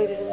waited